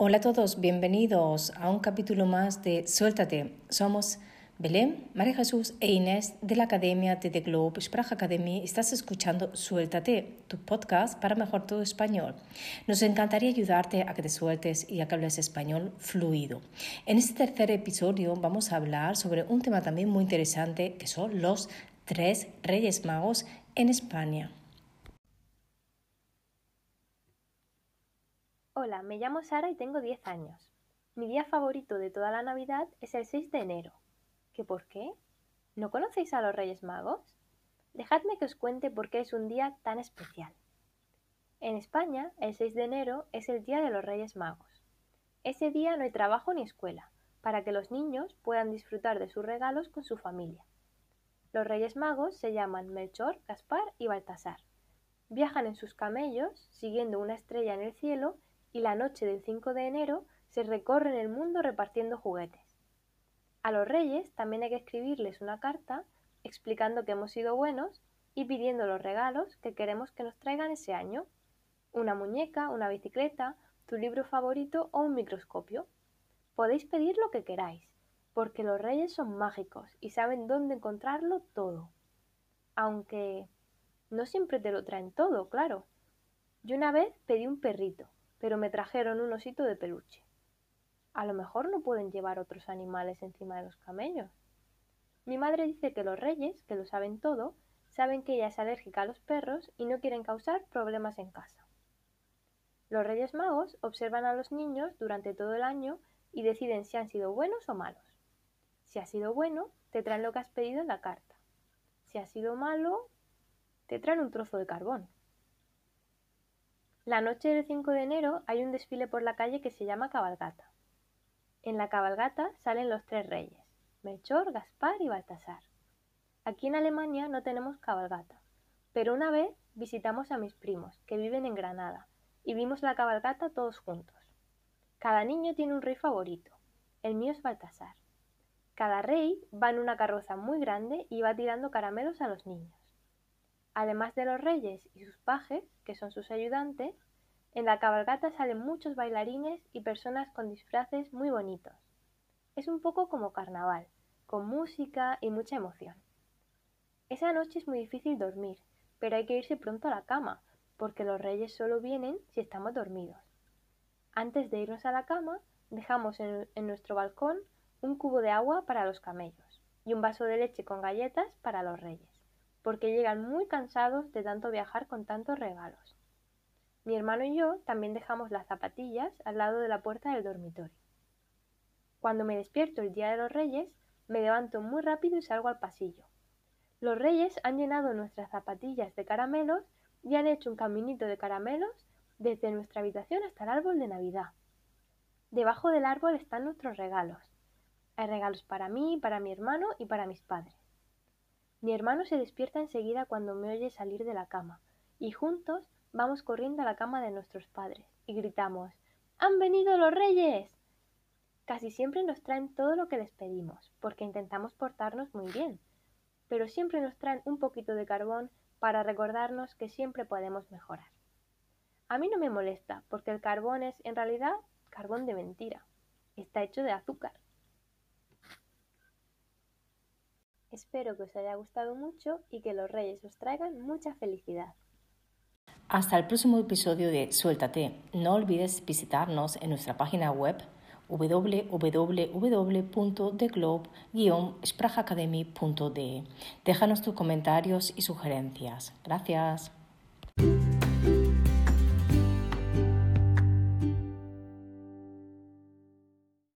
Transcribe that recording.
Hola a todos, bienvenidos a un capítulo más de Suéltate. Somos Belén, María Jesús e Inés de la Academia de The Globe Sprache Academy. Estás escuchando Suéltate, tu podcast para mejor tu español. Nos encantaría ayudarte a que te sueltes y a que hables español fluido. En este tercer episodio vamos a hablar sobre un tema también muy interesante que son los tres Reyes Magos en España. Hola, me llamo Sara y tengo 10 años. Mi día favorito de toda la Navidad es el 6 de enero. ¿Qué por qué? ¿No conocéis a los Reyes Magos? Dejadme que os cuente por qué es un día tan especial. En España, el 6 de enero es el Día de los Reyes Magos. Ese día no hay trabajo ni escuela, para que los niños puedan disfrutar de sus regalos con su familia. Los Reyes Magos se llaman Melchor, Gaspar y Baltasar. Viajan en sus camellos, siguiendo una estrella en el cielo y la noche del 5 de enero se recorren el mundo repartiendo juguetes. A los reyes también hay que escribirles una carta explicando que hemos sido buenos y pidiendo los regalos que queremos que nos traigan ese año. Una muñeca, una bicicleta, tu libro favorito o un microscopio. Podéis pedir lo que queráis, porque los reyes son mágicos y saben dónde encontrarlo todo. Aunque no siempre te lo traen todo, claro. Yo una vez pedí un perrito, pero me trajeron un osito de peluche. A lo mejor no pueden llevar otros animales encima de los camellos. Mi madre dice que los reyes, que lo saben todo, saben que ella es alérgica a los perros y no quieren causar problemas en casa. Los reyes magos observan a los niños durante todo el año y deciden si han sido buenos o malos. Si ha sido bueno, te traen lo que has pedido en la carta. Si ha sido malo, te traen un trozo de carbón. La noche del 5 de enero hay un desfile por la calle que se llama cabalgata. En la cabalgata salen los tres reyes, Melchor, Gaspar y Baltasar. Aquí en Alemania no tenemos cabalgata, pero una vez visitamos a mis primos, que viven en Granada, y vimos la cabalgata todos juntos. Cada niño tiene un rey favorito. El mío es Baltasar. Cada rey va en una carroza muy grande y va tirando caramelos a los niños. Además de los reyes y sus pajes, que son sus ayudantes, en la cabalgata salen muchos bailarines y personas con disfraces muy bonitos. Es un poco como carnaval, con música y mucha emoción. Esa noche es muy difícil dormir, pero hay que irse pronto a la cama, porque los reyes solo vienen si estamos dormidos. Antes de irnos a la cama, dejamos en, en nuestro balcón un cubo de agua para los camellos y un vaso de leche con galletas para los reyes porque llegan muy cansados de tanto viajar con tantos regalos. Mi hermano y yo también dejamos las zapatillas al lado de la puerta del dormitorio. Cuando me despierto el día de los Reyes, me levanto muy rápido y salgo al pasillo. Los Reyes han llenado nuestras zapatillas de caramelos y han hecho un caminito de caramelos desde nuestra habitación hasta el árbol de Navidad. Debajo del árbol están nuestros regalos. Hay regalos para mí, para mi hermano y para mis padres. Mi hermano se despierta enseguida cuando me oye salir de la cama, y juntos vamos corriendo a la cama de nuestros padres, y gritamos ¡Han venido los reyes! Casi siempre nos traen todo lo que les pedimos, porque intentamos portarnos muy bien, pero siempre nos traen un poquito de carbón para recordarnos que siempre podemos mejorar. A mí no me molesta, porque el carbón es en realidad carbón de mentira. Está hecho de azúcar. Espero que os haya gustado mucho y que los reyes os traigan mucha felicidad. Hasta el próximo episodio de Suéltate. No olvides visitarnos en nuestra página web www.theglobe-sprachacademy.de. Déjanos tus comentarios y sugerencias. Gracias.